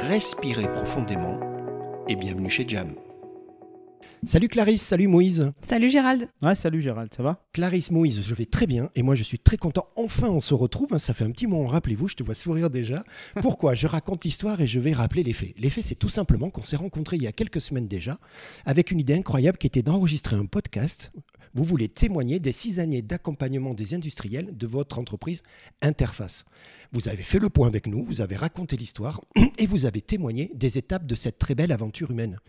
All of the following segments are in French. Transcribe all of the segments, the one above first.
respirez profondément et bienvenue chez Jam. Salut Clarisse, salut Moïse. Salut Gérald. Ouais, salut Gérald, ça va? Clarisse, Moïse, je vais très bien et moi je suis très content. Enfin, on se retrouve. hein, Ça fait un petit moment, rappelez-vous, je te vois sourire déjà. Pourquoi? Je raconte l'histoire et je vais rappeler les faits. Les faits, c'est tout simplement qu'on s'est rencontrés il y a quelques semaines déjà avec une idée incroyable qui était d'enregistrer un podcast. Vous voulez témoigner des six années d'accompagnement des industriels de votre entreprise Interface. Vous avez fait le point avec nous, vous avez raconté l'histoire et vous avez témoigné des étapes de cette très belle aventure humaine.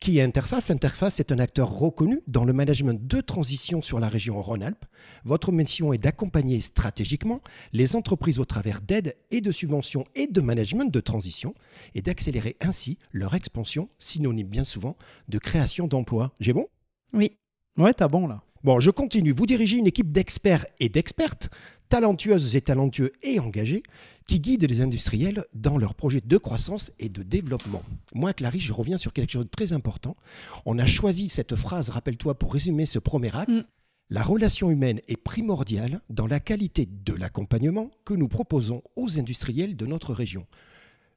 Qui est Interface? Interface est un acteur reconnu dans le management de transition sur la région Rhône-Alpes. Votre mission est d'accompagner stratégiquement les entreprises au travers d'aides et de subventions et de management de transition et d'accélérer ainsi leur expansion, synonyme bien souvent de création d'emplois. J'ai bon? Oui. Ouais, t'as bon là. Bon, je continue. Vous dirigez une équipe d'experts et d'expertes, talentueuses et talentueux et engagés, qui guident les industriels dans leurs projets de croissance et de développement. Moi, Clarisse, je reviens sur quelque chose de très important. On a choisi cette phrase, rappelle-toi, pour résumer ce premier acte. Mm. La relation humaine est primordiale dans la qualité de l'accompagnement que nous proposons aux industriels de notre région.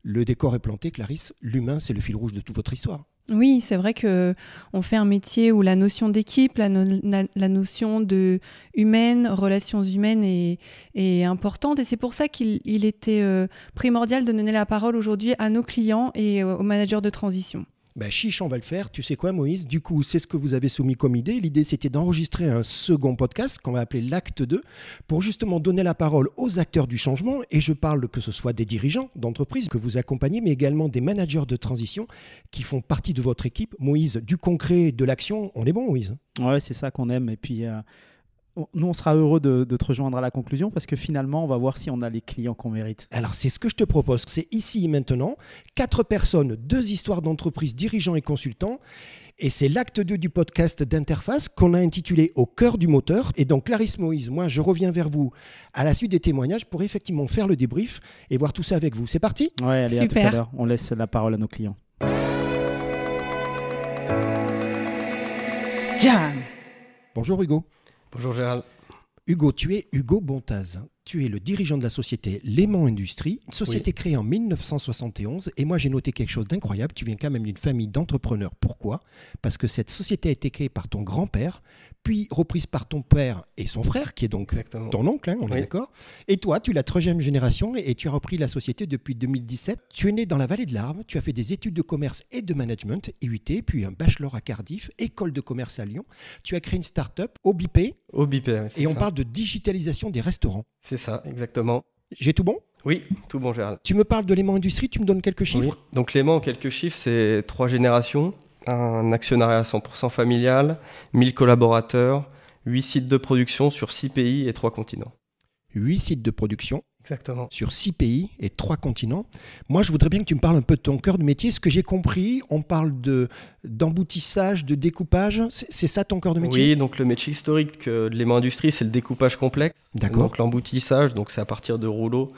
Le décor est planté, Clarisse. L'humain, c'est le fil rouge de toute votre histoire. Oui, c'est vrai que on fait un métier où la notion d'équipe, la, notion de humaine, relations humaines est, importante et c'est pour ça qu'il il était euh, primordial de donner la parole aujourd'hui à nos clients et euh, aux managers de transition. Ben, on va le faire. Tu sais quoi, Moïse? Du coup, c'est ce que vous avez soumis comme idée. L'idée, c'était d'enregistrer un second podcast qu'on va appeler l'acte 2 pour justement donner la parole aux acteurs du changement. Et je parle que ce soit des dirigeants d'entreprise que vous accompagnez, mais également des managers de transition qui font partie de votre équipe. Moïse, du concret, de l'action, on est bon, Moïse? Ouais, c'est ça qu'on aime. Et puis, euh, nous, on sera heureux de, de te rejoindre à la conclusion parce que finalement, on va voir si on a les clients qu'on mérite. Alors, c'est ce que je te propose. C'est ici et maintenant. Quatre personnes, deux histoires d'entreprise, dirigeants et consultants. Et c'est l'acte 2 du podcast d'Interface qu'on a intitulé Au cœur du moteur. Et donc, Clarisse Moïse, moi, je reviens vers vous à la suite des témoignages pour effectivement faire le débrief et voir tout ça avec vous. C'est parti? Ouais, allez, à tout Super. à l'heure. On laisse la parole à nos clients. Jam. Bonjour Hugo. Bonjour Gérald. Hugo, tu es Hugo Bontaz. Tu es le dirigeant de la société Léman Industrie, une société créée en 1971. Et moi, j'ai noté quelque chose d'incroyable. Tu viens quand même d'une famille d'entrepreneurs. Pourquoi? Parce que cette société a été créée par ton grand-père, puis reprise par ton père et son frère, qui est donc Exactement. ton oncle, hein, on est Oui. d'accord. Et toi, tu es la troisième génération et, et tu as repris la société depuis 2017. Tu es né dans la vallée de l'Arve, tu as fait des études de commerce et de management, IUT, puis un bachelor à Cardiff, école de commerce à Lyon. Tu as créé une start-up, OBP, Au BIP, ouais, c'est et on ça. parle de digitalisation des restaurants. C'est ça, exactement. J'ai tout bon? Oui, tout bon Gérald. Tu me parles de l'aimant industrie, tu me donnes quelques chiffres? Oui. Donc en quelques chiffres, c'est trois générations, un actionnariat à 100% familial, 1000 collaborateurs, 8 sites de production sur 6 pays et 3 continents. 8 sites de production Exactement. sur 6 pays et 3 continents. Moi, je voudrais bien que tu me parles un peu de ton cœur de métier. Ce que j'ai compris, on parle de d'emboutissage, de découpage. C'est ça ton cœur de métier? Oui, donc le métier historique euh, de Léman Industrie, c'est le découpage complexe. D'accord. Donc l'emboutissage, donc c'est à partir de rouleaux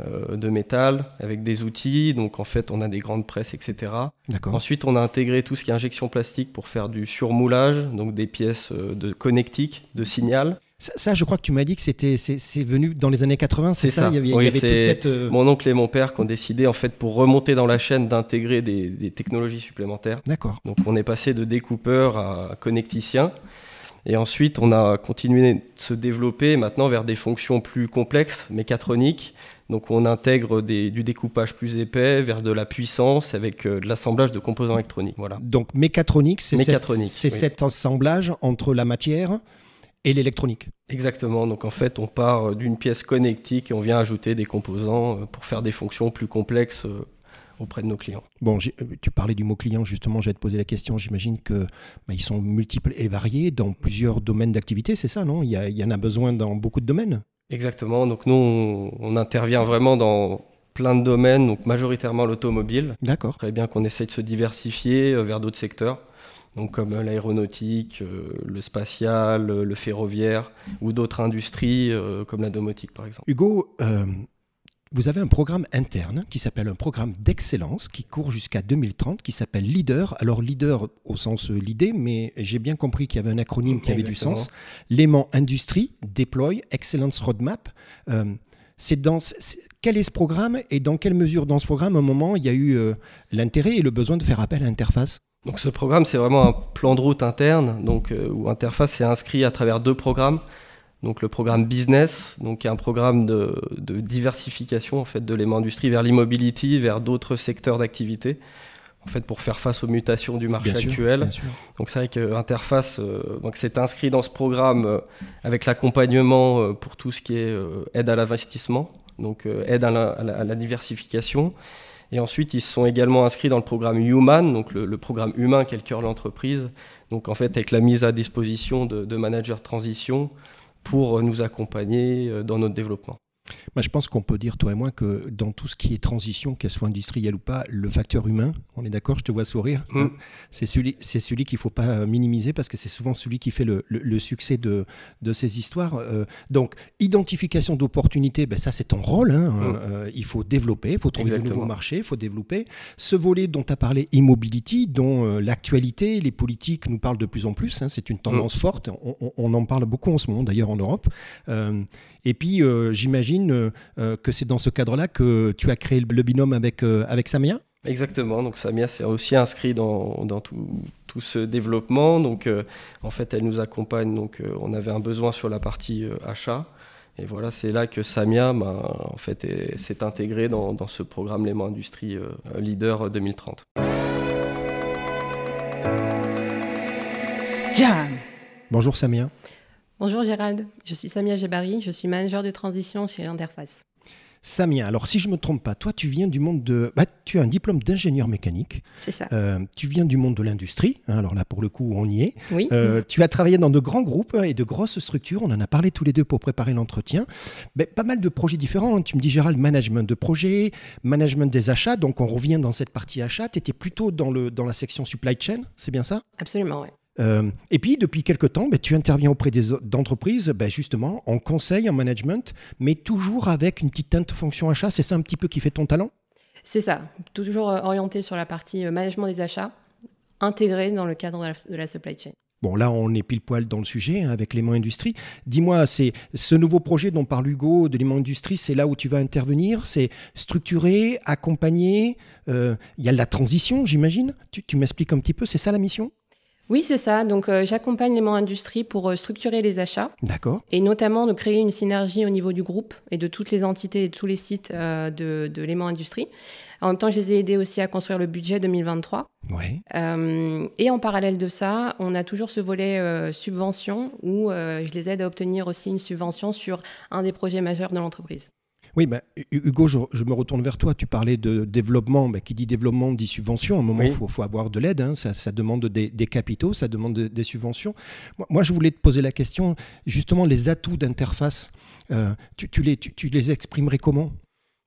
euh, de métal avec des outils. Donc en fait, on a des grandes presses, etc. D'accord. Ensuite, on a intégré tout ce qui est injection plastique pour faire du surmoulage, donc des pièces euh, de connectique, de signal. Ça, ça, je crois que tu m'as dit que c'était c'est venu dans les années 80, c'est ça, ça. Il y avait, il y Oui, avait toute c'est cette. euh, Mon oncle et mon père qui ont décidé, en fait, pour remonter dans la chaîne, d'intégrer des, des technologies supplémentaires. D'accord. Donc, on est passé de découpeur à connecticien. Et ensuite, on a continué de se développer maintenant vers des fonctions plus complexes, mécatroniques. Donc, on intègre des- du découpage plus épais vers de la puissance avec euh, de l'assemblage de composants électroniques. Voilà. Donc mécatronique, c'est c'est oui. cet assemblage entre la matière et l'électronique. Exactement. Donc, en fait, on part euh, d'une pièce connectique et on vient ajouter des composants euh, pour faire des fonctions plus complexes euh, auprès de nos clients. Bon, tu parlais du mot client, justement, j'allais te poser la question. J'imagine que bah, ils sont multiples et variés dans plusieurs domaines d'activité, c'est ça, non? Il y, a- il y en a besoin dans beaucoup de domaines. Exactement. Donc nous, on, on intervient vraiment dans plein de domaines, donc majoritairement l'automobile. D'accord. Très bien qu'on essaye de se diversifier vers d'autres secteurs, donc comme euh, l'aéronautique, euh, le spatial, euh, le ferroviaire ou d'autres industries euh, comme la domotique par exemple. Hugo, euh, vous avez un programme interne qui s'appelle un programme d'excellence qui court jusqu'à 2030, qui s'appelle Leader. Alors Leader au sens l'idée, mais j'ai bien compris qu'il y avait un acronyme qui avait du sens. L'aimant industrie, deploy, excellence roadmap. C'est dans, quel est ce programme et dans quelle mesure dans ce programme, à un moment, il y a eu l'intérêt et le besoin de faire appel à Interface Donc ce programme, c'est vraiment un plan de route interne, donc euh, où Interface s'est inscrit à travers deux programmes. Donc le programme business, donc qui est un programme de, de diversification en fait de l'aimant industrie vers l'immobility, vers d'autres secteurs d'activité, en fait pour faire face aux mutations du marché Bien sûr, actuel. bien sûr. Donc c'est vrai que Interface euh, donc s'est inscrit dans ce programme euh, avec l'accompagnement pour tout ce qui est aide à l'investissement, donc aide à la, à la- à la diversification. Et ensuite, ils se sont également inscrits dans le programme Human, donc le, programme humain qui est le cœur l'entreprise. Donc en fait, avec la mise à disposition de, de managers de transition pour nous accompagner euh, dans notre développement. Moi, je pense qu'on peut dire, toi et moi, que dans tout ce qui est transition, qu'elle soit industrielle ou pas, le facteur humain, on est d'accord, je te vois sourire, Mm. hein, c'est celui, c'est celui qu'il ne faut pas euh, minimiser parce que c'est souvent celui qui fait le, le- le succès de, de ces histoires. Euh, donc, identification d'opportunités, ben, ça c'est ton rôle. hein, Mm. euh, il faut développer, il faut trouver de Exactement. nouveaux marchés, il faut développer. Ce volet dont tu as parlé, e-mobility, dont euh, l'actualité, les politiques nous parlent de plus en plus, hein, c'est une tendance forte, on, on- on en parle beaucoup en ce moment d'ailleurs en Europe. Et puis, euh, j'imagine euh, euh, que c'est dans ce cadre-là que tu as créé le binôme avec, euh, avec Samia? Exactement, donc Samia s'est aussi inscrit dans, dans tout, tout ce développement. Donc euh, en fait, elle nous accompagne. Donc euh, on avait un besoin sur la partie euh, achat. Et voilà, c'est là que Samia ben, en fait, est- s'est intégrée dans, dans ce programme Léman Industrie euh, Leader 2030. Jam. Bonjour Samia. Bonjour Gérald, je suis Samia Gebari, je suis manager de transition chez Interface. Samia, alors si je ne me trompe pas, toi tu viens du monde de... bah, tu as un diplôme d'ingénieur mécanique, C'est ça. Euh, tu viens du monde de l'industrie, hein, alors là pour le coup on y est. Oui. Euh, tu as travaillé dans de grands groupes et de grosses structures, on en a parlé tous les deux pour préparer l'entretien. Ben, pas mal de projets différents, hein. tu me dis Gérald, management de projet, management des achats, donc on revient dans cette partie achat, tu étais plutôt dans, le, dans la section supply chain, c'est bien ça? Absolument, oui. Euh, et puis, depuis quelque temps, ben, tu interviens auprès d'entreprises, ben, justement, en conseil, en management, mais toujours avec une petite teinte fonction achat. C'est ça un petit peu qui fait ton talent? C'est ça. Toujours euh, orienté sur la partie euh, management des achats, intégré dans le cadre de la, de la supply chain. Bon, là, on est pile poil dans le sujet hein, avec l'aimant industrie. Dis-moi, c'est ce nouveau projet dont parle Hugo de l'aimant industrie, c'est là où tu vas intervenir? C'est structurer, accompagner euh, Il y a la transition, j'imagine? Tu, tu m'expliques un petit peu, c'est ça la mission? Oui, c'est ça. Donc, euh, j'accompagne l'aimant industrie pour euh, structurer les achats D'accord. et notamment de créer une synergie au niveau du groupe et de toutes les entités et de tous les sites euh, de, de l'aimant industrie. En même temps, je les ai aidés aussi à construire le budget 2023. Ouais. Euh, et en parallèle de ça, on a toujours ce volet subvention où je les aide à obtenir aussi une subvention sur un des projets majeurs de l'entreprise. Oui, ben, Hu- Hugo, je, je me retourne vers toi. Tu parlais de développement. Ben, qui dit développement dit subvention. À un moment, il Oui. faut, faut avoir de l'aide. hein. Ça, ça demande des, des capitaux, ça demande de- des subventions. Moi, moi, je voulais te poser la question, justement, les atouts d'interface, euh, tu, tu les, tu, tu les exprimerais comment?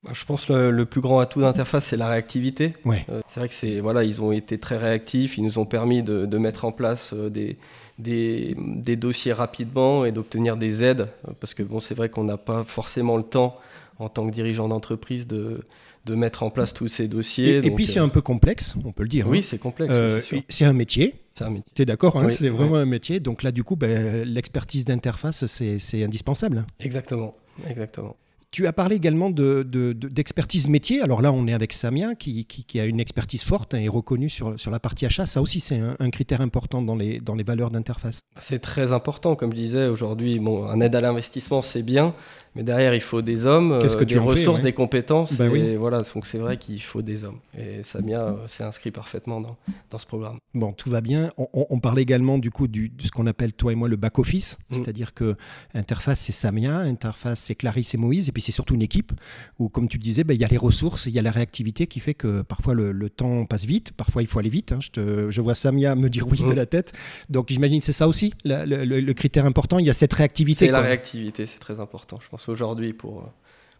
Bah, Je pense que le, le plus grand atout d'interface, c'est la réactivité. Ouais. Euh, c'est vrai que c'est voilà, ils ont été très réactifs, ils nous ont permis de, de mettre en place euh, des, des, des dossiers rapidement et d'obtenir des aides, parce que bon, c'est vrai qu'on n'a pas forcément le temps en tant que dirigeant d'entreprise de, de mettre en place tous ces dossiers. Et, puis, euh, c'est un peu complexe, on peut le dire. oui, hein. c'est complexe, Euh, c'est sûr. c'est un métier. C'est un métier. Tu es d'accord hein, Oui, C'est oui. vraiment un métier. Donc là, du coup, ben, l'expertise d'interface, c'est c'est indispensable. Exactement, exactement. Tu as parlé également de- de- de- d'expertise métier. Alors là, on est avec Samia, qui, qui- qui a une expertise forte hein, et reconnue sur, sur la partie achat. Ça aussi, c'est un, un critère important dans les, dans les valeurs d'interface. C'est très important, comme je disais aujourd'hui. Bon, un aide à l'investissement, c'est bien, mais derrière, il faut des hommes, que euh, tu des ressources, ouais. des compétences. Bah et oui. voilà, donc c'est vrai qu'il faut des hommes. Et Samia euh, s'est inscrit parfaitement dans, dans ce programme. Bon, tout va bien. On, on- on parlait également du coup du, de ce qu'on appelle, toi et moi, le back-office. Mm. C'est-à-dire que interface, c'est Samia, interface, c'est Clarisse et Moïse. Et puis, c'est surtout une équipe où, comme tu disais, ben, il y a les ressources, il y a la réactivité qui fait que parfois le, le temps passe vite. Parfois, il faut aller vite. hein. Je, te- je vois Samia me dire oui de Mm. la tête. Donc, j'imagine que c'est ça aussi, la- le, le- le critère important. Il y a cette réactivité. C'est la réactivité, c'est très important, je pense, aujourd'hui, pour,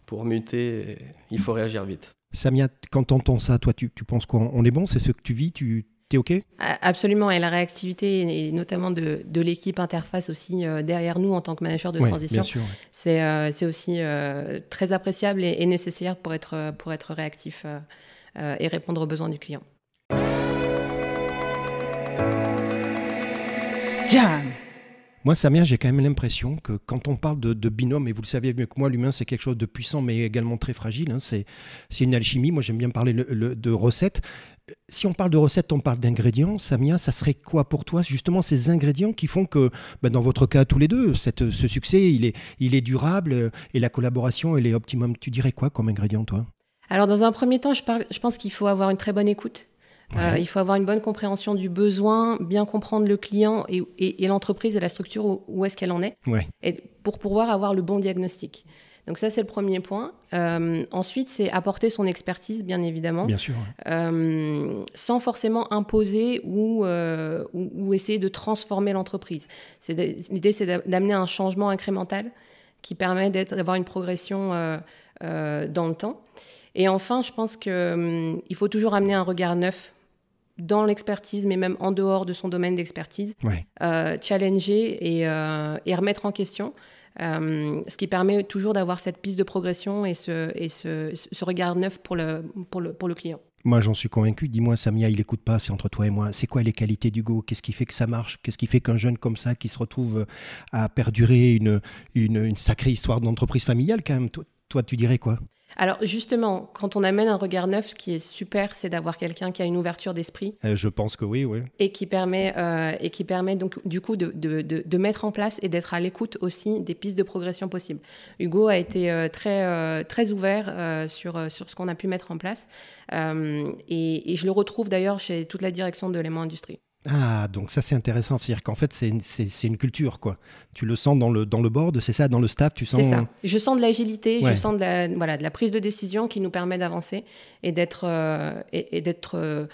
pour muter, il faut réagir vite. Samia, quand tu entends ça, toi, tu, tu penses quoi? On est bon? C'est ce que tu vis? Tu es OK? Absolument. Et la réactivité, et notamment de, de l'équipe interface aussi euh, derrière nous en tant que manager de transition, c'est euh, aussi euh, très appréciable et, nécessaire pour être, pour être réactif et répondre aux besoins du client. Moi, Samia, j'ai quand même l'impression que quand on parle de, binôme, et vous le savez mieux que moi, l'humain, c'est quelque chose de puissant, mais également très fragile. Hein, c'est une alchimie. Moi, j'aime bien parler de recettes. Si on parle de recettes, on parle d'ingrédients. Samia, ça serait quoi pour toi, justement, ces ingrédients qui font que, ben, dans votre cas, tous les deux, ce succès, il est, durable euh, et la collaboration, elle est optimum? Tu dirais quoi comme ingrédient, toi? Alors, dans un premier temps, je pense qu'il faut avoir une très bonne écoute. Euh, il faut avoir une bonne compréhension du besoin, bien comprendre le client et, l'entreprise et la structure où, est-ce qu'elle en est, et pour pouvoir avoir le bon diagnostic. Donc ça, c'est le premier point. Euh, ensuite, c'est apporter son expertise, bien évidemment. Bien sûr. Euh, sans forcément imposer ou, ou, essayer de transformer l'entreprise. L'idée, c'est d'amener un changement incrémental qui permet d'avoir une progression dans le temps. Et enfin, je pense qu'il hum, faut toujours amener un regard neuf dans l'expertise, mais même en dehors de son domaine d'expertise, euh, challenger et, euh, et, remettre en question, euh, ce qui permet toujours d'avoir cette piste de progression et ce, et ce, ce regard neuf pour le, pour le, pour le client. Moi, j'en suis convaincu. Dis-moi, Samia, il n'écoute pas, c'est entre toi et moi. C'est quoi les qualités d'Hugo? Qu'est-ce qui fait que ça marche? Qu'est-ce qui fait qu'un jeune comme ça, qui se retrouve à perdurer une, une, une sacrée histoire d'entreprise familiale, quand même, toi, tu dirais quoi? Alors justement, quand on amène un regard neuf, ce qui est super, c'est d'avoir quelqu'un qui a une ouverture d'esprit. Euh, je pense que oui, oui. Et qui permet, euh, et qui permet donc du coup de, de, de, mettre en place et d'être à l'écoute aussi des pistes de progression possibles. Hugo a été euh, très, très ouvert sur, sur ce qu'on a pu mettre en place. Et, et, je le retrouve d'ailleurs chez toute la direction de l'élément industrie. Ah, donc ça c'est intéressant. C'est-à-dire qu'en fait c'est une, une, culture, quoi. Tu le sens dans le, dans le board, c'est ça, dans le staff, tu sens... C'est ça. Je sens de l'agilité, je sens de la, voilà, de la prise de décision qui nous permet d'avancer et d'être euh, et, d'être euh,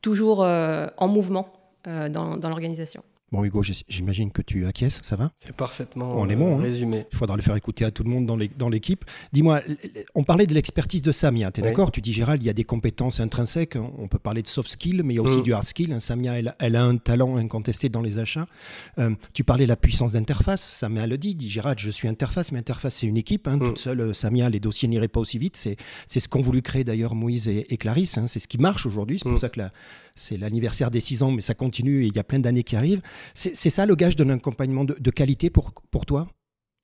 toujours euh, en mouvement dans, dans l'organisation. Bon, Hugo, j'imagine que tu acquiesces, ça va? C'est parfaitement on est bon, hein. résumé. Il faudra le faire écouter à tout le monde dans l'équipe. Dis-moi, on parlait de l'expertise de Samia, tu es d'accord? Tu dis, Gérald, il y a des compétences intrinsèques, on peut parler de soft skills, mais il y a aussi mm. du hard skill. Hein. Samia, elle, a un talent incontesté dans les achats. Euh, tu parlais de la puissance d'interface, Samia le dit, dit Gérald, je suis interface, mais interface, c'est une équipe. Hein, mm. Toute seule, euh, Samia, les dossiers n'iraient pas aussi vite. C'est ce qu'ont voulu créer d'ailleurs Moïse et, Clarisse. C'est ce qui marche aujourd'hui. C'est pour mm. ça que c'est l'anniversaire des 6 ans, mais ça continue et il y a plein d'années qui arrivent. C'est ça le gage d'un accompagnement de, qualité pour, pour toi?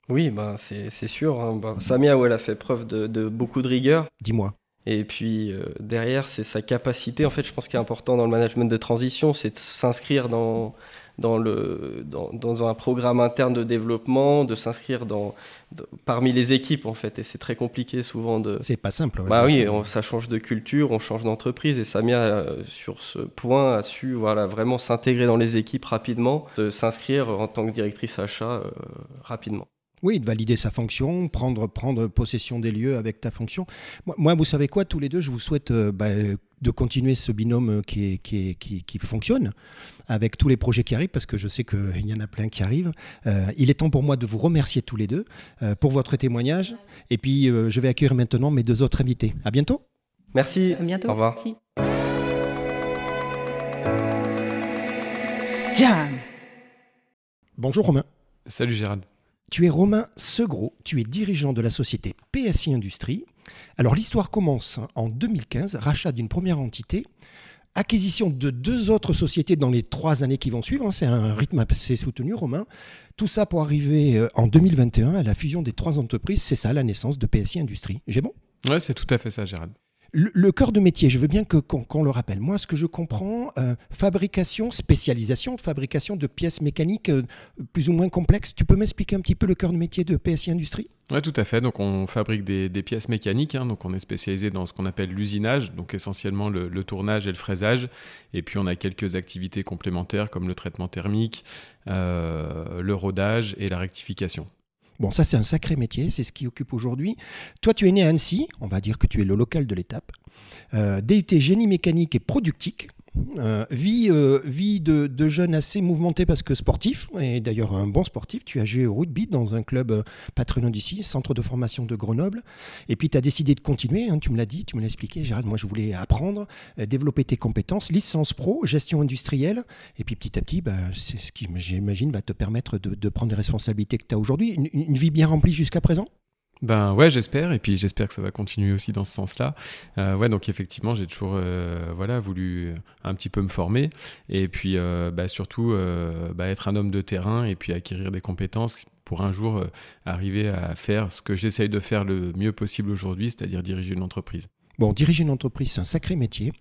Oui, bah, c'est sûr. Hein. Bah, Samia, elle a fait preuve de, beaucoup de rigueur. Dis-moi. Et puis euh, derrière, c'est sa capacité. En fait, je pense qu'il est important dans le management de transition, c'est de s'inscrire dans, dans, le, dans, un programme interne de développement, de s'inscrire dans, parmi les équipes en fait. Et c'est très compliqué souvent de. C'est pas simple. bah oui, ça change de culture, on change d'entreprise. Et Samia, euh, sur ce point, a su voilà, vraiment s'intégrer dans les équipes rapidement, de s'inscrire en tant que directrice achat euh, rapidement. Oui, de valider sa fonction, prendre, prendre possession des lieux avec ta fonction. Moi, vous savez quoi, tous les deux, je vous souhaite euh, bah, de continuer ce binôme qui, qui, qui, fonctionne avec tous les projets qui arrivent, parce que je sais qu'il y en a plein qui arrivent. Euh, il est temps pour moi de vous remercier tous les deux euh, pour votre témoignage. Et puis, je vais accueillir maintenant mes deux autres invités. À bientôt. Merci. À bientôt. Au revoir. Bonjour Romain. Salut Gérald. Tu es Romain Segros, tu es dirigeant de la société PSI Industrie. Alors l'histoire commence en 2015, rachat d'une première entité, acquisition de deux autres sociétés dans les trois années qui vont suivre. Hein. C'est un rythme assez soutenu, Romain. Tout ça pour arriver euh, en 2021 à la fusion des trois entreprises. C'est ça la naissance de PSI Industrie. J'ai bon? Ouais, c'est tout à fait ça, Gérald. Le, cœur de métier, je veux bien qu'on le rappelle. Moi, ce que je comprends, euh, fabrication, spécialisation de fabrication de pièces mécaniques euh, plus ou moins complexes. Tu peux m'expliquer un petit peu le cœur de métier de PSI Industrie? Oui, tout à fait. Donc, on fabrique des, pièces mécaniques. Hein. donc, on est spécialisé dans ce qu'on appelle l'usinage, donc essentiellement le, tournage et le fraisage. Et puis, on a quelques activités complémentaires comme le traitement thermique, euh, le rodage et la rectification. Bon, ça c'est un sacré métier, c'est ce qui occupe aujourd'hui. Toi, tu es né à Annecy, on va dire que tu es le local de l'étape. Euh, DUT génie mécanique et productique. Euh, vie euh, vie de, de jeune assez mouvementée parce que sportif, et d'ailleurs un bon sportif. Tu as joué au rugby dans un club euh, patronal d'ici, centre de formation de Grenoble. Et puis tu as décidé de continuer, hein, tu me l'as dit, tu me l'as expliqué, Gérald. Moi, je voulais apprendre, développer tes compétences, licence pro, gestion industrielle. Et puis petit à petit, bah, c'est ce qui, j'imagine, va te permettre de, prendre les responsabilités que tu as aujourd'hui. Une vie bien remplie jusqu'à présent? Ben ouais, j'espère, et puis j'espère que ça va continuer aussi dans ce sens-là. Euh, ouais, donc effectivement, j'ai toujours euh, voilà voulu un petit peu me former, et puis euh, bah, surtout euh, bah, être un homme de terrain, et puis acquérir des compétences pour un jour euh, arriver à faire ce que j'essaye de faire le mieux possible aujourd'hui, c'est-à-dire diriger une entreprise. Bon, diriger une entreprise, c'est un sacré métier.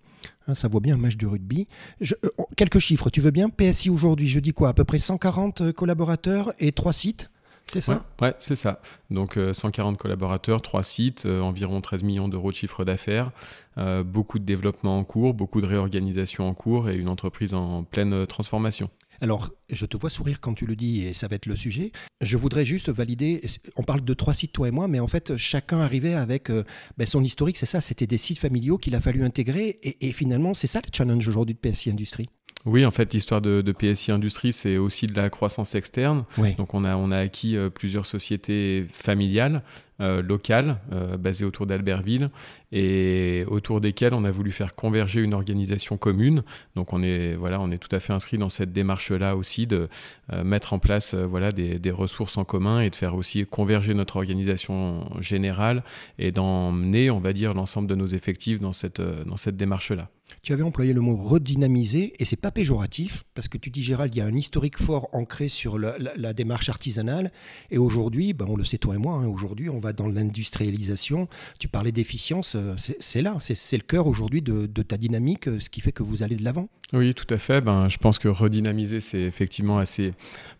Hein, ça vaut bien un match de rugby. Euh, quelques chiffres, tu veux bien? PSI aujourd'hui, je dis quoi À peu près 140 collaborateurs et 3 sites? C'est ça Ouais, ouais, c'est ça. Donc euh, 140 collaborateurs, 3 sites, euh, environ 13 millions d'euros de chiffre d'affaires, euh, beaucoup de développement en cours, beaucoup de réorganisation en cours et une entreprise en pleine euh, transformation. Alors, je te vois sourire quand tu le dis et ça va être le sujet. Je voudrais juste valider, on parle de trois sites, toi et moi, mais en fait, chacun arrivait avec euh, ben, son historique, c'est ça, c'était des sites familiaux qu'il a fallu intégrer et, et finalement, c'est ça le challenge aujourd'hui de PSI Industrie. Oui, en fait, l'histoire de, de PSI Industrie, c'est aussi de la croissance externe. Oui. Donc, on a, on a acquis euh, plusieurs sociétés familiales, euh, locales, euh, basées autour d'Albertville, et autour desquelles on a voulu faire converger une organisation commune. Donc, on est, voilà, on est tout à fait inscrit dans cette démarche-là aussi de euh, mettre en place euh, voilà, des, des ressources en commun et de faire aussi converger notre organisation générale et d'emmener, on va dire, l'ensemble de nos effectifs dans cette, dans cette démarche-là. Tu avais employé le mot redynamiser et c'est pas péjoratif parce que tu dis Gérald, il y a un historique fort ancré sur la démarche artisanale et aujourd'hui, ben, on le sait toi et moi, hein, aujourd'hui on va dans l'industrialisation. Tu parlais d'efficience, euh, c'est là, c'est le cœur aujourd'hui de, de ta dynamique, euh, ce qui fait que vous allez de l'avant. Oui, tout à fait. Ben, je pense que redynamiser, c'est effectivement assez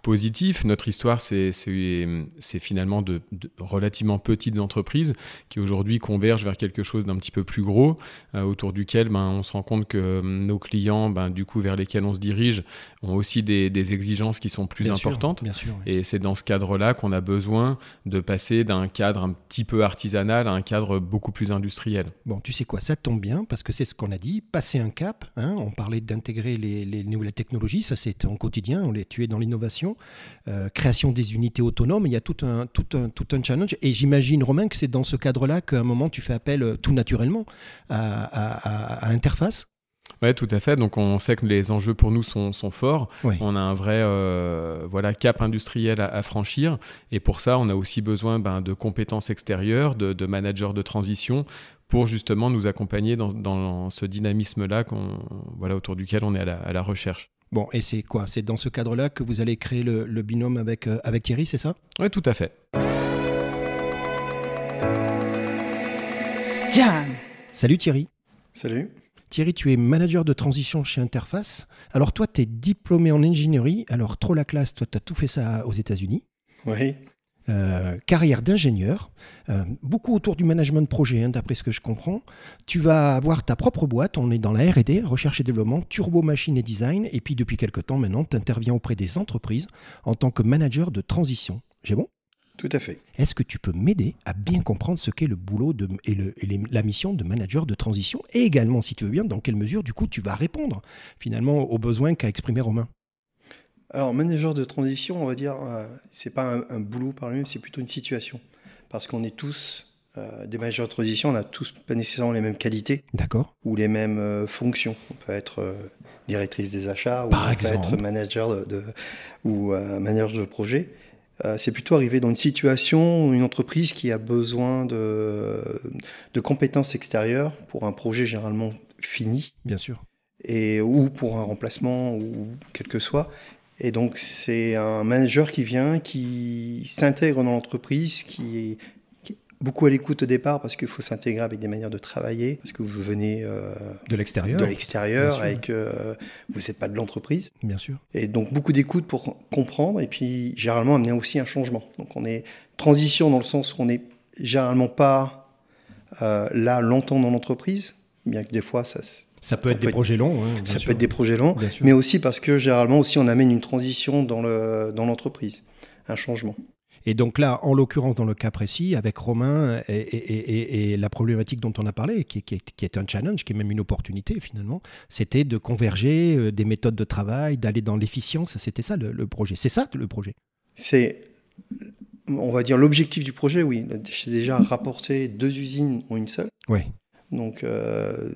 positif. Notre histoire, c'est finalement de, de relativement petites entreprises qui aujourd'hui convergent vers quelque chose d'un petit peu plus gros, euh, autour duquel ben, on se rend compte que nos clients, ben, du coup, vers lesquels on se dirige, ont aussi des, des exigences qui sont plus Bien sûr, importantes. bien sûr. oui. Et c'est dans ce cadre-là qu'on a besoin de passer d'un cadre un petit peu artisanal à un cadre beaucoup plus industriel. Bon, tu sais quoi, ça tombe bien parce que c'est ce qu'on a dit, passer un cap. hein, on parlait d'intégrer les, les nouvelles technologies, ça c'est ton quotidien, on les tué dans l'innovation, euh, création des unités autonomes. Il y a tout un, tout un, tout un challenge. Et j'imagine, Romain, que c'est dans ce cadre-là qu'à un moment tu fais appel euh, tout naturellement à, à- à- à Interface? Oui, tout à fait. Donc on sait que les enjeux pour nous sont, sont forts. Oui. On a un vrai euh, voilà, cap industriel à, à franchir. Et pour ça, on a aussi besoin ben, de compétences extérieures, de, de managers de transition pour justement nous accompagner dans, dans ce dynamisme-là qu'on- voilà, autour duquel on est à la, à la recherche. Bon, et c'est quoi? C'est dans ce cadre-là que vous allez créer le, le binôme avec, euh, avec Thierry, c'est ça? Oui, tout à fait. Salut Thierry. Salut. Thierry, tu es manager de transition chez Interface. Alors toi, tu es diplômé en ingénierie. Alors trop la classe, toi, tu as tout fait ça aux États-Unis. Oui. Euh, carrière d'ingénieur, euh, beaucoup autour du management de projet, hein, d'après ce que je comprends. Tu vas avoir ta propre boîte, on est dans la RD, recherche et développement, turbo machine et design, et puis depuis quelque temps maintenant, tu interviens auprès des entreprises en tant que manager de transition. J'ai bon? Tout à fait. Est-ce que tu peux m'aider à bien comprendre ce qu'est le boulot de, et, le- et les- la mission de manager de transition, et également, si tu veux bien, dans quelle mesure, du coup, tu vas répondre finalement aux besoins qu'a exprimé Romain? Alors, manager de transition, on va dire, euh, c'est pas un, un boulot par lui-même, c'est plutôt une situation. Parce qu'on est tous euh, des managers de transition, on n'a tous pas nécessairement les mêmes qualités D'accord ou les mêmes euh, fonctions. On peut être euh, directrice des achats ou Par on peut être manager de, de- ou manager de projet. Euh, c'est plutôt arriver dans une situation, une entreprise qui a besoin de, de compétences extérieures pour un projet généralement fini. Bien sûr. et, ou pour un remplacement, ou quel que soit. Et donc, c'est un manager qui vient, qui s'intègre dans l'entreprise, qui beaucoup à l'écoute au départ parce qu'il faut s'intégrer avec des manières de travailler, parce que vous venez euh, De l'extérieur de l'extérieur que euh, vous n'êtes pas de l'entreprise. Bien sûr. Et donc, beaucoup d'écoute pour comprendre et puis, généralement, amener aussi un changement. Donc, on est transition dans le sens où on n'est généralement pas euh, là longtemps dans l'entreprise, bien que des fois, ça, Ça peut Ça être des projets longs. hein, ça peut être des projets longs. Mais aussi parce que généralement aussi on amène une transition dans le dans l'entreprise, un changement. Et donc là, en l'occurrence, dans le cas précis, avec Romain et, la problématique dont on a parlé, qui, est un challenge, qui est même une opportunité finalement, c'était de converger euh, des méthodes de travail, d'aller dans l'efficience. C'était ça le, projet. C'est ça le projet. C'est, on va dire, l'objectif du projet, oui. J'ai déjà rapporté deux usines en une seule. Oui. Donc, euh,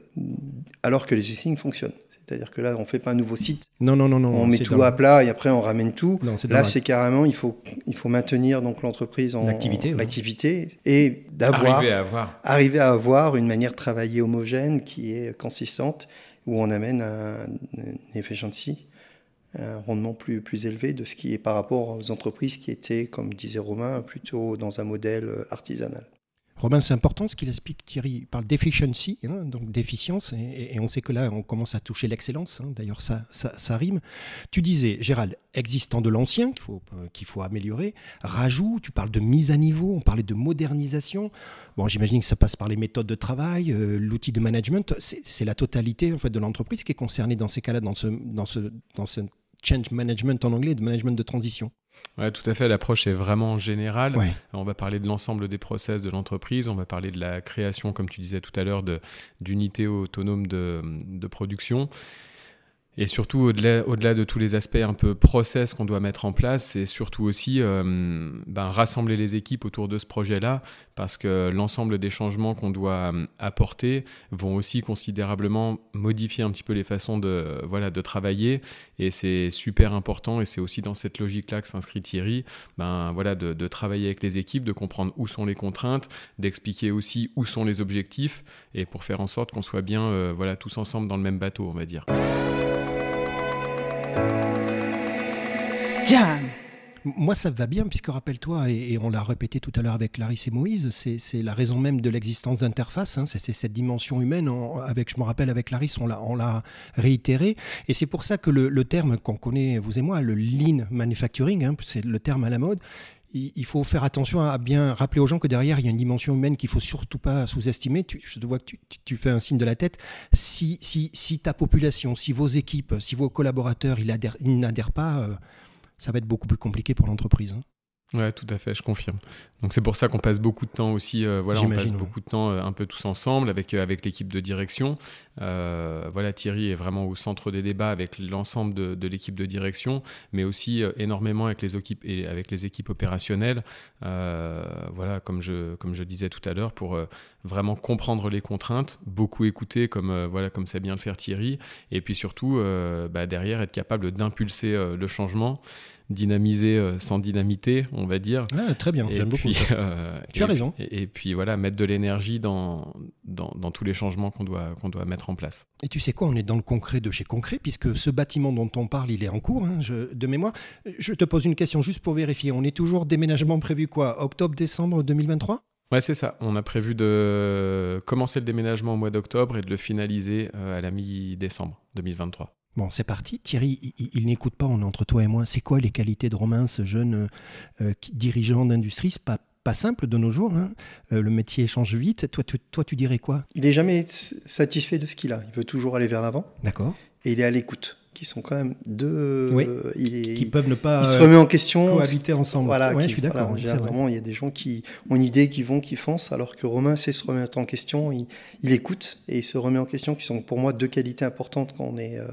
alors que les usines fonctionnent. C'est-à-dire que là, on ne fait pas un nouveau site. Non, non, non, non. On met tout à plat et après on ramène tout. là, c'est carrément, il faut, il faut maintenir donc l'entreprise en activité, et d'avoir arriver à avoir arriver à avoir une manière de travailler homogène qui est consistante où on amène un, efficiency, un rendement plus plus élevé de ce qui est par rapport aux entreprises qui étaient, comme disait Romain, plutôt dans un modèle artisanal. Robin, c'est important ce qu'il explique, Thierry. Il parle d'efficiency, hein, donc d'efficience, et, on sait que là, on commence à toucher l'excellence. Hein. D'ailleurs, ça, ça, rime. Tu disais, Gérald, existant de l'ancien qu'il faut, euh, faut améliorer. Rajout, tu parles de mise à niveau, on parlait de modernisation. Bon, j'imagine que ça passe par les méthodes de travail, euh, l'outil de management. C'est la totalité en fait, de l'entreprise qui est concernée dans ces cas-là, ce, dans, ce, dans ce change management en anglais, de management de transition. Ouais, tout à fait. L'approche est vraiment générale. On va parler de l'ensemble des process de l'entreprise. On va parler de la création, comme tu disais tout à l'heure, d'unités autonomes de, de production. Et surtout, au-delà, de tous les aspects un peu process qu'on doit mettre en place, c'est surtout aussi euh, ben, rassembler les équipes autour de ce projet-là, parce que l'ensemble des changements qu'on doit euh, apporter vont aussi considérablement modifier un petit peu les façons de, voilà, de travailler. Et c'est super important, et c'est aussi dans cette logique-là que s'inscrit Thierry, ben, voilà, de, de travailler avec les équipes, de comprendre où sont les contraintes, d'expliquer aussi où sont les objectifs, et pour faire en sorte qu'on soit bien euh, voilà, tous ensemble dans le même bateau, on va dire. Moi, ça va bien, puisque rappelle-toi, et, on l'a répété tout à l'heure avec Clarisse et Moïse, c'est la raison même de l'existence d'interface, hein, c'est cette dimension humaine. avec, je me rappelle, avec Clarisse, on l'a réitéré. Et c'est pour ça que le, terme qu'on connaît, vous et moi, le lean manufacturing, hein, c'est le terme à la mode, il faut faire attention à bien rappeler aux gens que derrière, il y a une dimension humaine qu'il faut surtout pas sous-estimer. je te vois que tu, fais un signe de la tête. Si, si, si, ta population, si vos équipes, si vos collaborateurs, ils n'adhèrent pas, euh, ça va être beaucoup plus compliqué pour l'entreprise. Ouais, tout à fait, je confirme. Donc c'est pour ça qu'on passe beaucoup de temps aussi, euh, voilà, on passe beaucoup de temps euh, un peu tous ensemble avec, euh, avec l'équipe de direction. voilà, Thierry est vraiment au centre des débats avec l'ensemble de, de l'équipe de direction, mais aussi énormément avec les équipes et avec les équipes opérationnelles. voilà, comme je, comme je disais tout à l'heure, pour vraiment comprendre les contraintes, beaucoup écouter comme voilà comme sait bien le faire Thierry, et puis surtout bah, derrière être capable d'impulser le changement dynamiser euh, sans dynamiter, on va dire. Ah, très bien, j'aime beaucoup. Euh, tu as raison. Et, puis voilà, mettre de l'énergie dans, dans, tous les changements qu'on doit, qu'on doit mettre en place. Et tu sais quoi, on est dans le concret de chez concret, puisque ce bâtiment dont on parle, il est en cours, hein, de mémoire. Je te pose une question juste pour vérifier. On est toujours déménagement prévu quoi Octobre-décembre 2023 Ouais, c'est ça. On a prévu de commencer le déménagement au mois d'octobre et de le finaliser euh, à la mi-décembre 2023. Bon, c'est parti. Thierry, il, n'écoute pas, on est entre toi et moi. C'est quoi les qualités de Romain, ce jeune euh, euh, dirigeant d'industrie? C'est pas, pas simple de nos jours. Hein. Euh, le métier change vite. Toi tu, toi, tu dirais quoi? Il n'est jamais satisfait de ce qu'il a. Il veut toujours aller vers l'avant. D'accord. Et il est à l'écoute qui sont quand même deux. Oui, qui peuvent ne pas. Il se remet en question. Cohabiter ensemble. Voilà, je suis d'accord. vraiment, il y a des gens qui ont une idée, qui vont, qui foncent, alors que Romain sait se remettre en question. Il, écoute et il se remet en question, qui sont pour moi deux qualités importantes quand on est. Euh,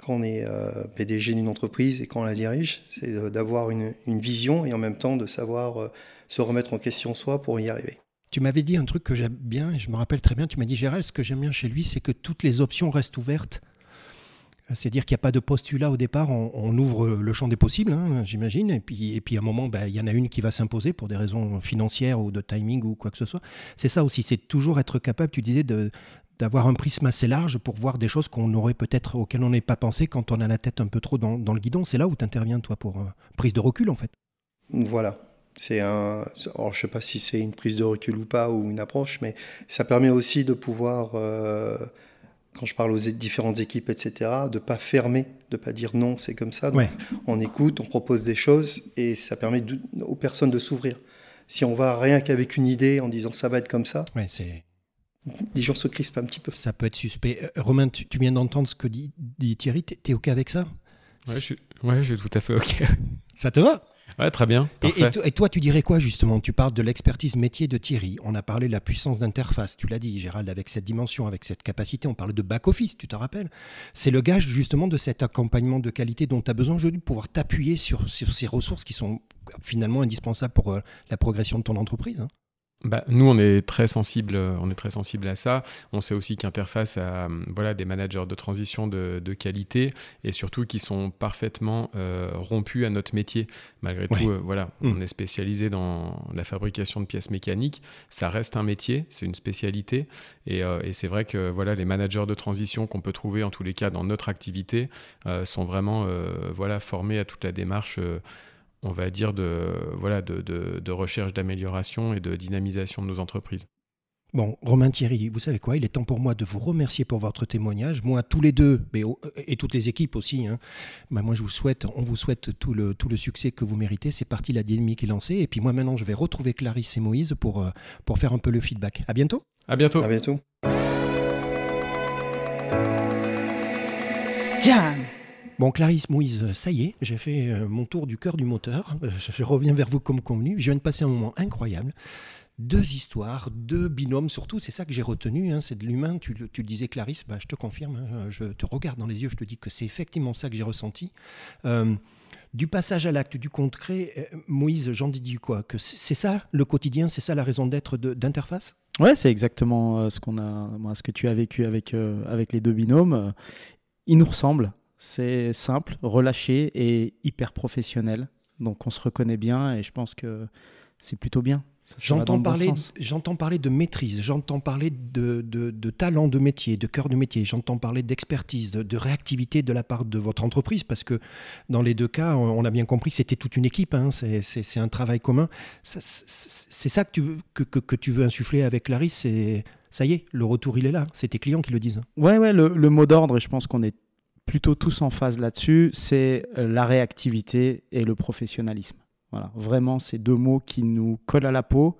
quand on est euh, PDG d'une entreprise et quand on la dirige, c'est d'avoir une, vision et en même temps de savoir euh, se remettre en question soi pour y arriver. Tu m'avais dit un truc que j'aime bien, et je me rappelle très bien, tu m'as dit Gérald, ce que j'aime bien chez lui, c'est que toutes les options restent ouvertes. C'est-à-dire qu'il n'y a pas de postulat au départ, on, ouvre le champ des possibles, hein, j'imagine, et puis, et puis à un moment, ben, il y en a une qui va s'imposer pour des raisons financières ou de timing ou quoi que ce soit. C'est ça aussi, c'est toujours être capable, tu disais, d'avoir un prisme assez large pour voir des choses qu'on aurait peut-être auxquelles on n'est pas pensé quand on a la tête un peu trop dans, le guidon. C'est là où tu interviens, toi, pour euh, prise de recul, en fait. Voilà. C'est un. Alors, je ne sais pas si c'est une prise de recul ou pas, ou une approche, mais ça permet aussi de pouvoir. Euh, quand je parle aux différentes équipes, etc., de pas fermer, de pas dire non, c'est comme ça. Donc, on écoute, on propose des choses et ça permet aux personnes de s'ouvrir. Si on va rien qu'avec une idée en disant ça va être comme ça, c'est... les gens se crispent un petit peu. Ça peut être suspect. Euh, Romain, tu, viens d'entendre ce que dit, dit Thierry. T'es, es OK avec ça? Ouais je, suis, ouais, je suis tout à fait OK. ça te va? Ouais, très bien. Et, Parfait. et to- et toi, tu dirais quoi justement? Tu parles de l'expertise métier de Thierry. On a parlé de la puissance d'interface. Tu l'as dit, Gérald, avec cette dimension, avec cette capacité. On parle de back-office, tu te rappelles? C'est le gage justement de cet accompagnement de qualité dont tu as besoin aujourd'hui de pouvoir t'appuyer sur, sur ces ressources qui sont finalement indispensables pour euh, la progression de ton entreprise. hein. Bah, nous, on est très sensible, euh, on est très sensible à ça. On sait aussi qu'Interface a euh, voilà des managers de transition de, de qualité et surtout qui sont parfaitement euh, rompus à notre métier. Malgré Ouais. tout, euh, voilà, Mm. on est spécialisé dans la fabrication de pièces mécaniques. Ça reste un métier, c'est une spécialité et, euh, et c'est vrai que voilà les managers de transition qu'on peut trouver en tous les cas dans notre activité sont vraiment voilà formés à toute la démarche. On va dire, de, voilà, de, de- de recherche d'amélioration et de dynamisation de nos entreprises. Bon, Romain Thierry, vous savez quoi? Il est temps pour moi de vous remercier pour votre témoignage. Moi, tous les deux, mais, et toutes les équipes aussi, hein, bah, moi, je vous souhaite, on vous souhaite tout le, tout le succès que vous méritez. C'est parti, la dynamique est lancée. Et puis moi, maintenant, je vais retrouver Clarisse et Moïse pour, euh, pour faire un peu le feedback. À bientôt. À bientôt. À bientôt. Bon, Clarisse, Moïse, euh, ça y est, j'ai fait euh, mon tour du cœur du moteur. Euh, Je, reviens vers vous comme convenu. Je viens de passer un moment incroyable. Deux histoires, deux binômes, surtout, c'est ça que j'ai retenu, hein, c'est de l'humain. Tu, le- disais, Clarisse, bah, je te confirme, hein, je te regarde dans les yeux, je te dis que c'est effectivement ça que j'ai ressenti. Euh, du passage à l'acte, du concret, euh, Moïse, j'en dis quoi? Que c'est ça le quotidien, c'est ça la raison d'être d'Interface? Ouais, c'est exactement euh, ce qu'on a, ce que tu as vécu avec, euh, avec les deux binômes. Euh, Ils nous ressemblent. C'est simple, relâché et hyper professionnel. Donc on se reconnaît bien et je pense que c'est plutôt bien. J'entends bon parler, parler de maîtrise, j'entends parler de, de, de talent de métier, de cœur de métier, j'entends parler d'expertise, de, de réactivité de la part de votre entreprise, parce que dans les deux cas, on on a bien compris que c'était toute une équipe, hein, c'est, un travail commun. C'est, ça que tu, veux, que, que- que tu veux insuffler avec Clarisse, c'est, ça y est, le retour il est là, c'est tes clients qui le disent. Ouais, ouais, le, le mot d'ordre, et je pense qu'on est plutôt tous en phase là-dessus, c'est euh, la réactivité et le professionnalisme. Voilà, vraiment, ces deux mots qui nous collent à la peau,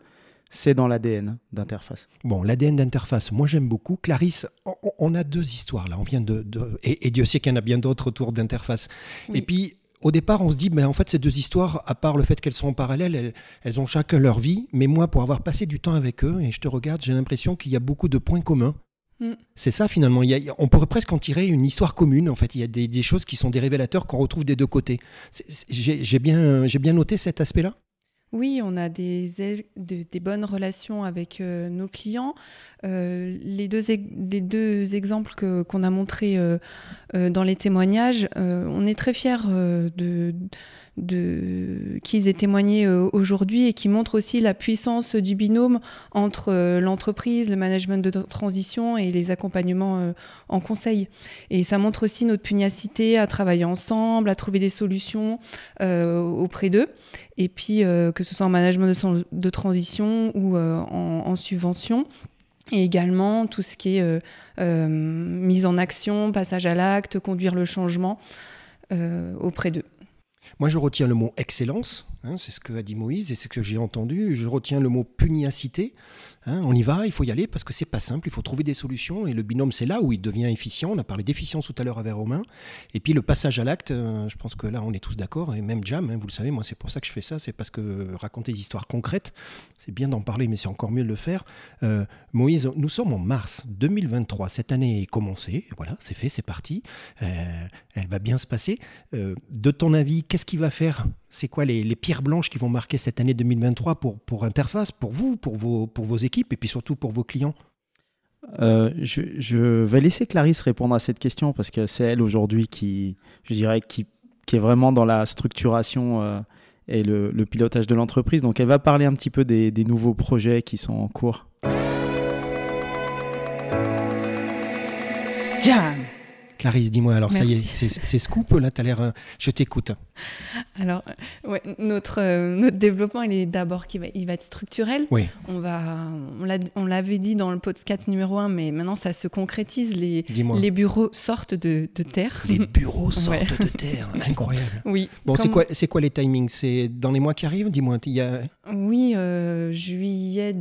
c'est dans l'ADN d'Interface. Bon, l'ADN d'interface, moi j'aime beaucoup. Clarisse, on, on a deux histoires là, on vient de... de- et, et Dieu sait qu'il y en a bien d'autres autour d'interface. Oui. Et puis, au départ, on se dit, mais en fait, ces deux histoires, à part le fait qu'elles sont en parallèle, elles, elles ont chacun leur vie. Mais moi, pour avoir passé du temps avec eux, et je te regarde, j'ai l'impression qu'il y a beaucoup de points communs. Mm. C'est ça finalement. Il y a- on pourrait presque en tirer une histoire commune. En fait, il y a des, des choses qui sont des révélateurs qu'on retrouve des deux côtés. J'ai bien, noté cet aspect-là? Oui, on a des, bonnes relations avec euh, nos clients. Euh, les, deux, ex- les deux exemples qu'on a montrés euh, dans les témoignages, on est très fiers de, de, qu'ils aient témoigné euh, aujourd'hui et qui montrent aussi la puissance du binôme entre euh, l'entreprise, le management de transition et les accompagnements euh, en conseil. Et ça montre aussi notre pugnacité à travailler ensemble, à trouver des solutions auprès d'eux. Et puis, que ce soit en management de, transition ou en, en subvention. Et également tout ce qui est mise en action, passage à l'acte, conduire le changement auprès d'eux. Moi, je retiens le mot excellence, hein, c'est ce que a dit Moïse et c'est ce que j'ai entendu. Je retiens le mot pugnacité. hein, on y va, il faut y aller parce que c'est pas simple, il faut trouver des solutions et le binôme, c'est là où il devient efficient. On a parlé d'efficience tout à l'heure avec Romain. Et puis le passage à l'acte, euh, je pense que là, on est tous d'accord. Et même Jam, hein, vous le savez, moi, c'est pour ça que je fais ça, c'est parce que raconter des histoires concrètes, c'est bien d'en parler, mais c'est encore mieux de le faire. Euh, Moïse, nous sommes en mars 2023. Cette année est commencée. Voilà, c'est fait, c'est parti. Euh, elle va bien se passer. De ton avis, qu'est-ce qui va faire C'est quoi les, les pierres blanches qui vont marquer cette année 2023 pour, pour Interface, pour vous, pour vos, pour vos équipes et puis surtout pour vos clients? Euh, je, je vais laisser Clarisse répondre à cette question parce que c'est elle aujourd'hui qui, je dirais, qui, qui est vraiment dans la structuration euh, et le, le pilotage de l'entreprise. Donc elle va parler un petit peu des, des nouveaux projets qui sont en cours. Clarisse, dis-moi, alors ça y est, c'est scoop là, t'as l'air. euh, je t'écoute. Alors, euh, ouais, notre, euh, notre développement, il est d'abord qu'il va, il va être structurel. Oui. On va, on l'a- on l'avait dit dans le podcast numéro 1, mais maintenant ça se concrétise. Les, les bureaux sortent de, de terre. Les bureaux sortent Ouais. de terre, incroyable. Oui. Bon, c'est quoi, c'est quoi les timings? C'est dans les mois qui arrivent? Dis-moi, il y a. Oui, euh, juillet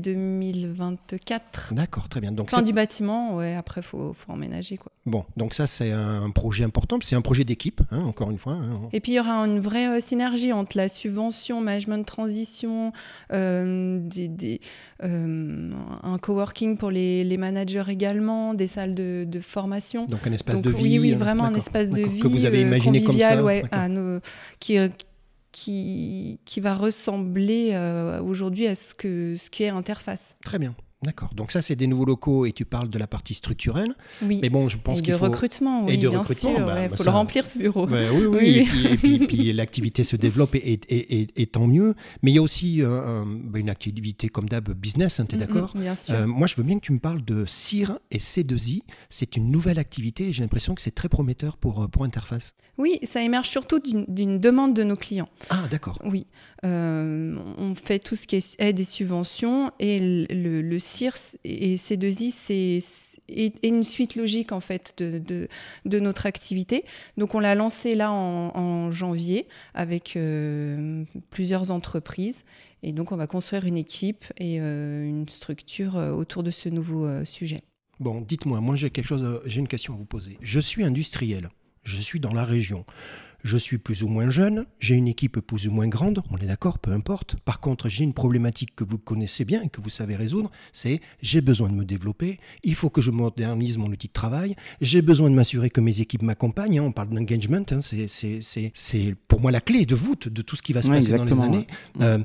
2024. D'accord, très bien. Donc Fin du bâtiment, ouais, après, il faut, faut emménager. Quoi. bon, donc ça c'est serait un projet important. C'est un projet d'équipe, hein, encore une fois. hein. Et puis il y aura une vraie euh, synergie entre la subvention, management de transition, euh, des, des, euh, un coworking pour les, les managers également, des salles de, de formation. Donc un espace Donc, de vie. oui, oui, vraiment un espace de vie que vous avez imaginé comme convivial, ça. ouais, d'accord. à nos- qui, qui, qui va ressembler aujourd'hui à ce que ce qu'est Interface. Très bien. D'accord. Donc ça, c'est des nouveaux locaux et tu parles de la partie structurelle. Oui. Mais bon, je pense et qu'il de faut. recrutement, Et oui, de bien recrutement, sûr. bah, Il bah, faut ça- le remplir ce bureau. Ouais, oui, oui, Oui, Et puis, et puis- puis l'activité se développe et, et- et- et- et tant mieux. Mais il y a aussi euh, bah, une activité comme d'hab business, hein, tu es Mm, d'accord mm, Bien sûr. Euh, moi, je veux bien que tu me parles de CIR et C2I. C'est une nouvelle activité et j'ai l'impression que c'est très prometteur pour, euh, pour Interface. Oui, ça émerge surtout d'une- demande de nos clients. Ah, d'accord. Oui, Euh, on fait tout ce qui est aide et subventions et le, le, le CIR et C2I, c'est est, est une suite logique en fait de, notre activité. Donc on l'a lancé là en, janvier avec euh, plusieurs entreprises et donc on va construire une équipe et euh, une structure euh, autour de ce nouveau sujet. Bon, dites-moi, moi j'ai quelque chose, j'ai une question à vous poser. Je suis industriel, je suis dans la région, je suis plus ou moins jeune, j'ai une équipe plus ou moins grande, on est d'accord, peu importe. Par contre, j'ai une problématique que vous connaissez bien et que vous savez résoudre, c'est j'ai besoin de me développer, il faut que je modernise mon outil de travail, j'ai besoin de m'assurer que mes équipes m'accompagnent, hein, on parle d'engagement, hein, c'est- pour moi la clé de voûte de tout ce qui va se Ouais, passer dans les années. ouais. Euh,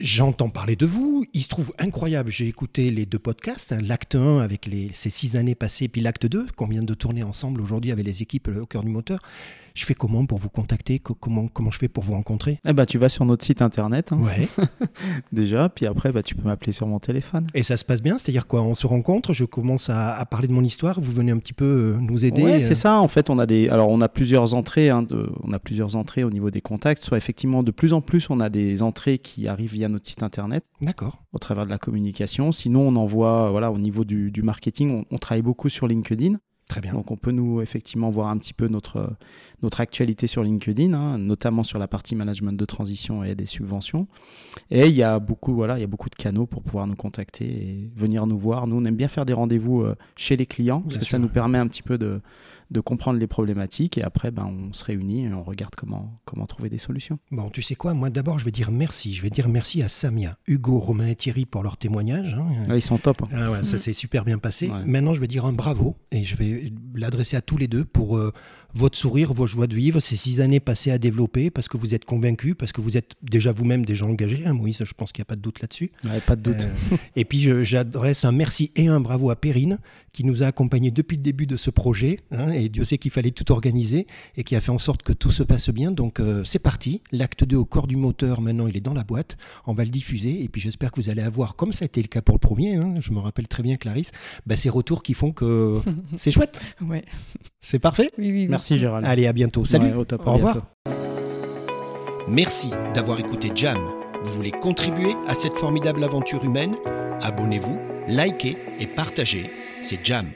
J'entends parler de vous. Il se trouve incroyable. J'ai écouté les deux podcasts, hein, l'acte 1 avec les, ces six années passées, puis l'acte 2, qu'on vient de tourner ensemble aujourd'hui avec les équipes au cœur du moteur. Je fais comment pour vous contacter? Co- comment, comment je fais pour vous rencontrer? Eh ben, tu vas sur notre site internet hein, Ouais. déjà, puis après bah, tu peux m'appeler sur mon téléphone. Et ça se passe bien? C'est-à-dire quoi? On se rencontre, je commence à, à parler de mon histoire, vous venez un petit peu euh, nous aider Ouais, euh, c'est ça. En fait, on a des, alors on a plusieurs entrées. hein, de- on a plusieurs entrées au niveau des contacts. Soit effectivement, de plus en plus, on a des entrées qui arrivent via notre site internet D'accord. au travers de la communication. Sinon, on envoie, voilà, au niveau du, du marketing, on, on travaille beaucoup sur LinkedIn. Très bien. Donc, on peut nous effectivement voir un petit peu notre notre actualité sur LinkedIn, hein, notamment sur la partie management de transition et des subventions. Et il y a beaucoup, voilà, il y a beaucoup de canaux pour pouvoir nous contacter et venir nous voir. Nous, on aime bien faire des rendez-vous euh, chez les clients parce que ça nous permet un petit peu de de comprendre les problématiques et après ben, on se réunit et on regarde comment, comment trouver des solutions. Bon, tu sais quoi? Moi, d'abord, je vais dire merci. Je vais dire merci à Samia, Hugo, Romain et Thierry pour leur témoignage. hein. Ouais, ils sont top. hein. Ah ouais, ça Mm. s'est super bien passé. Ouais. Maintenant, je vais dire un bravo et je vais l'adresser à tous les deux pour euh, votre sourire, vos joies de vivre, ces six années passées à développer parce que vous êtes convaincus, parce que vous êtes déjà vous-même des gens engagés. hein, Moïse, je pense qu'il n'y a pas de doute là-dessus. Ouais, pas de doute. Euh, et puis, j'adresse un merci et un bravo à Perrine qui nous a accompagnés depuis le début de ce projet. hein, et Dieu sait qu'il fallait tout organiser et qui a fait en sorte que tout se passe bien. Donc, euh, c'est parti. L'acte 2 au corps du moteur, maintenant, il est dans la boîte. On va le diffuser. Et puis, j'espère que vous allez avoir, comme ça a été le cas pour le premier, hein, je me rappelle très bien, Clarisse, bah, ces retours qui font que c'est chouette. Ouais. C'est parfait. Oui, oui, oui. Merci Gérald. Allez, à bientôt. Salut. Ouais, au top, à Au revoir. Merci d'avoir écouté Jam. Vous voulez contribuer à cette formidable aventure humaine? Abonnez-vous, likez et partagez. C'est Jam